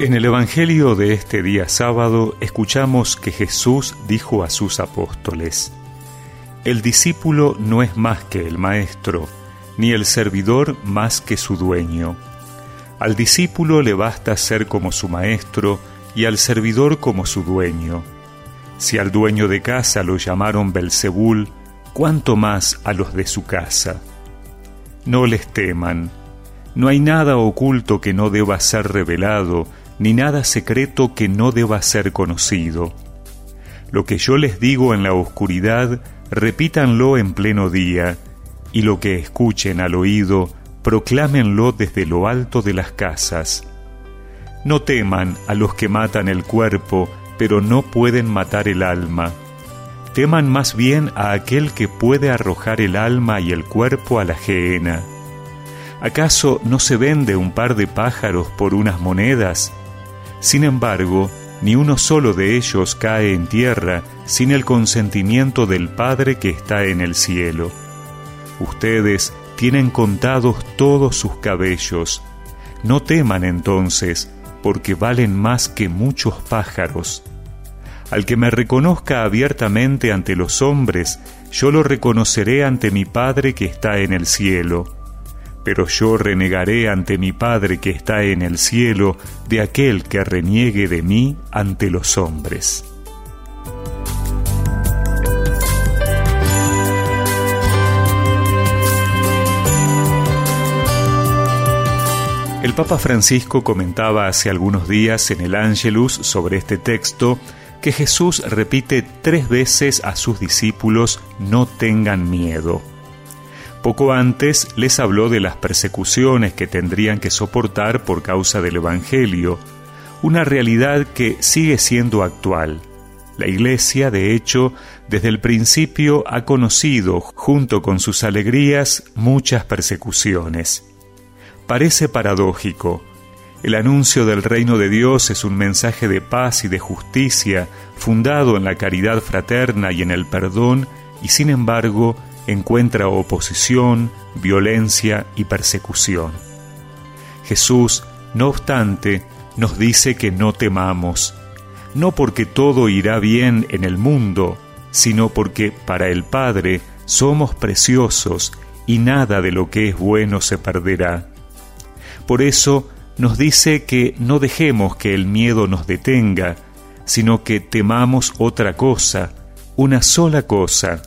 En el Evangelio de este día sábado escuchamos que Jesús dijo a sus apóstoles, El discípulo no es más que el maestro, ni el servidor más que su dueño. Al discípulo le basta ser como su maestro y al servidor como su dueño. Si al dueño de casa lo llamaron Belzebul, cuánto más a los de su casa. No les teman. No hay nada oculto que no deba ser revelado, ni nada secreto que no deba ser conocido. Lo que yo les digo en la oscuridad, repítanlo en pleno día, y lo que escuchen al oído, proclámenlo desde lo alto de las casas. No teman a los que matan el cuerpo, pero no pueden matar el alma. Teman más bien a aquel que puede arrojar el alma y el cuerpo a la gehenna. ¿Acaso no se vende un par de pájaros por unas monedas? Sin embargo, ni uno solo de ellos cae en tierra sin el consentimiento del Padre que está en el cielo. Ustedes tienen contados todos sus cabellos. No teman entonces, porque valen más que muchos pájaros. Al que me reconozca abiertamente ante los hombres, yo lo reconoceré ante mi Padre que está en el cielo pero yo renegaré ante mi Padre que está en el cielo de aquel que reniegue de mí ante los hombres. El Papa Francisco comentaba hace algunos días en el Angelus sobre este texto que Jesús repite tres veces a sus discípulos no tengan miedo. Poco antes les habló de las persecuciones que tendrían que soportar por causa del Evangelio, una realidad que sigue siendo actual. La Iglesia, de hecho, desde el principio ha conocido, junto con sus alegrías, muchas persecuciones. Parece paradójico. El anuncio del reino de Dios es un mensaje de paz y de justicia, fundado en la caridad fraterna y en el perdón, y sin embargo, encuentra oposición, violencia y persecución. Jesús, no obstante, nos dice que no temamos, no porque todo irá bien en el mundo, sino porque para el Padre somos preciosos y nada de lo que es bueno se perderá. Por eso nos dice que no dejemos que el miedo nos detenga, sino que temamos otra cosa, una sola cosa,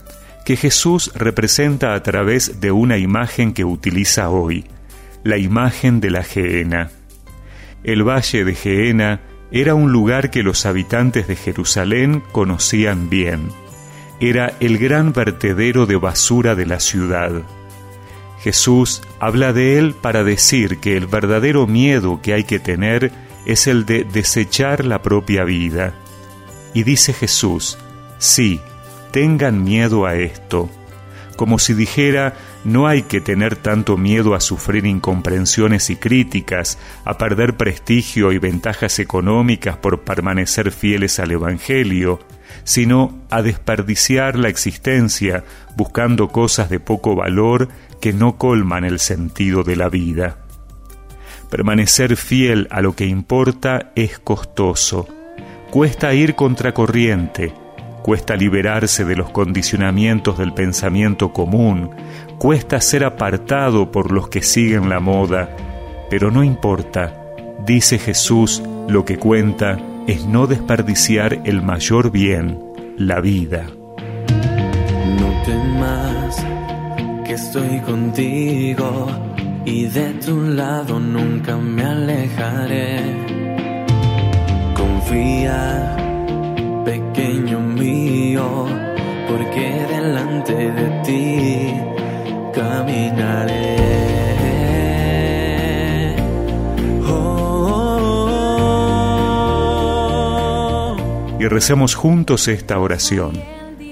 que Jesús representa a través de una imagen que utiliza hoy, la imagen de la Gehenna. El valle de Gehenna era un lugar que los habitantes de Jerusalén conocían bien. Era el gran vertedero de basura de la ciudad. Jesús habla de él para decir que el verdadero miedo que hay que tener es el de desechar la propia vida. Y dice Jesús, sí, tengan miedo a esto, como si dijera, no hay que tener tanto miedo a sufrir incomprensiones y críticas, a perder prestigio y ventajas económicas por permanecer fieles al Evangelio, sino a desperdiciar la existencia buscando cosas de poco valor que no colman el sentido de la vida. Permanecer fiel a lo que importa es costoso. Cuesta ir contracorriente, cuesta liberarse de los condicionamientos del pensamiento común, cuesta ser apartado por los que siguen la moda, pero no importa, dice Jesús, lo que cuenta es no desperdiciar el mayor bien, la vida. No temas que estoy contigo y de tu lado nunca me alejaré. Confía porque delante de ti caminaré. Oh. Y recemos juntos esta oración.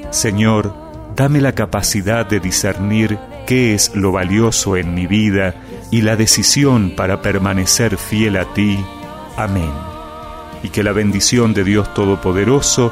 Señor, dame la capacidad de discernir qué es lo valioso en mi vida y la decisión para permanecer fiel a ti. Amén y que la bendición de Dios Todopoderoso,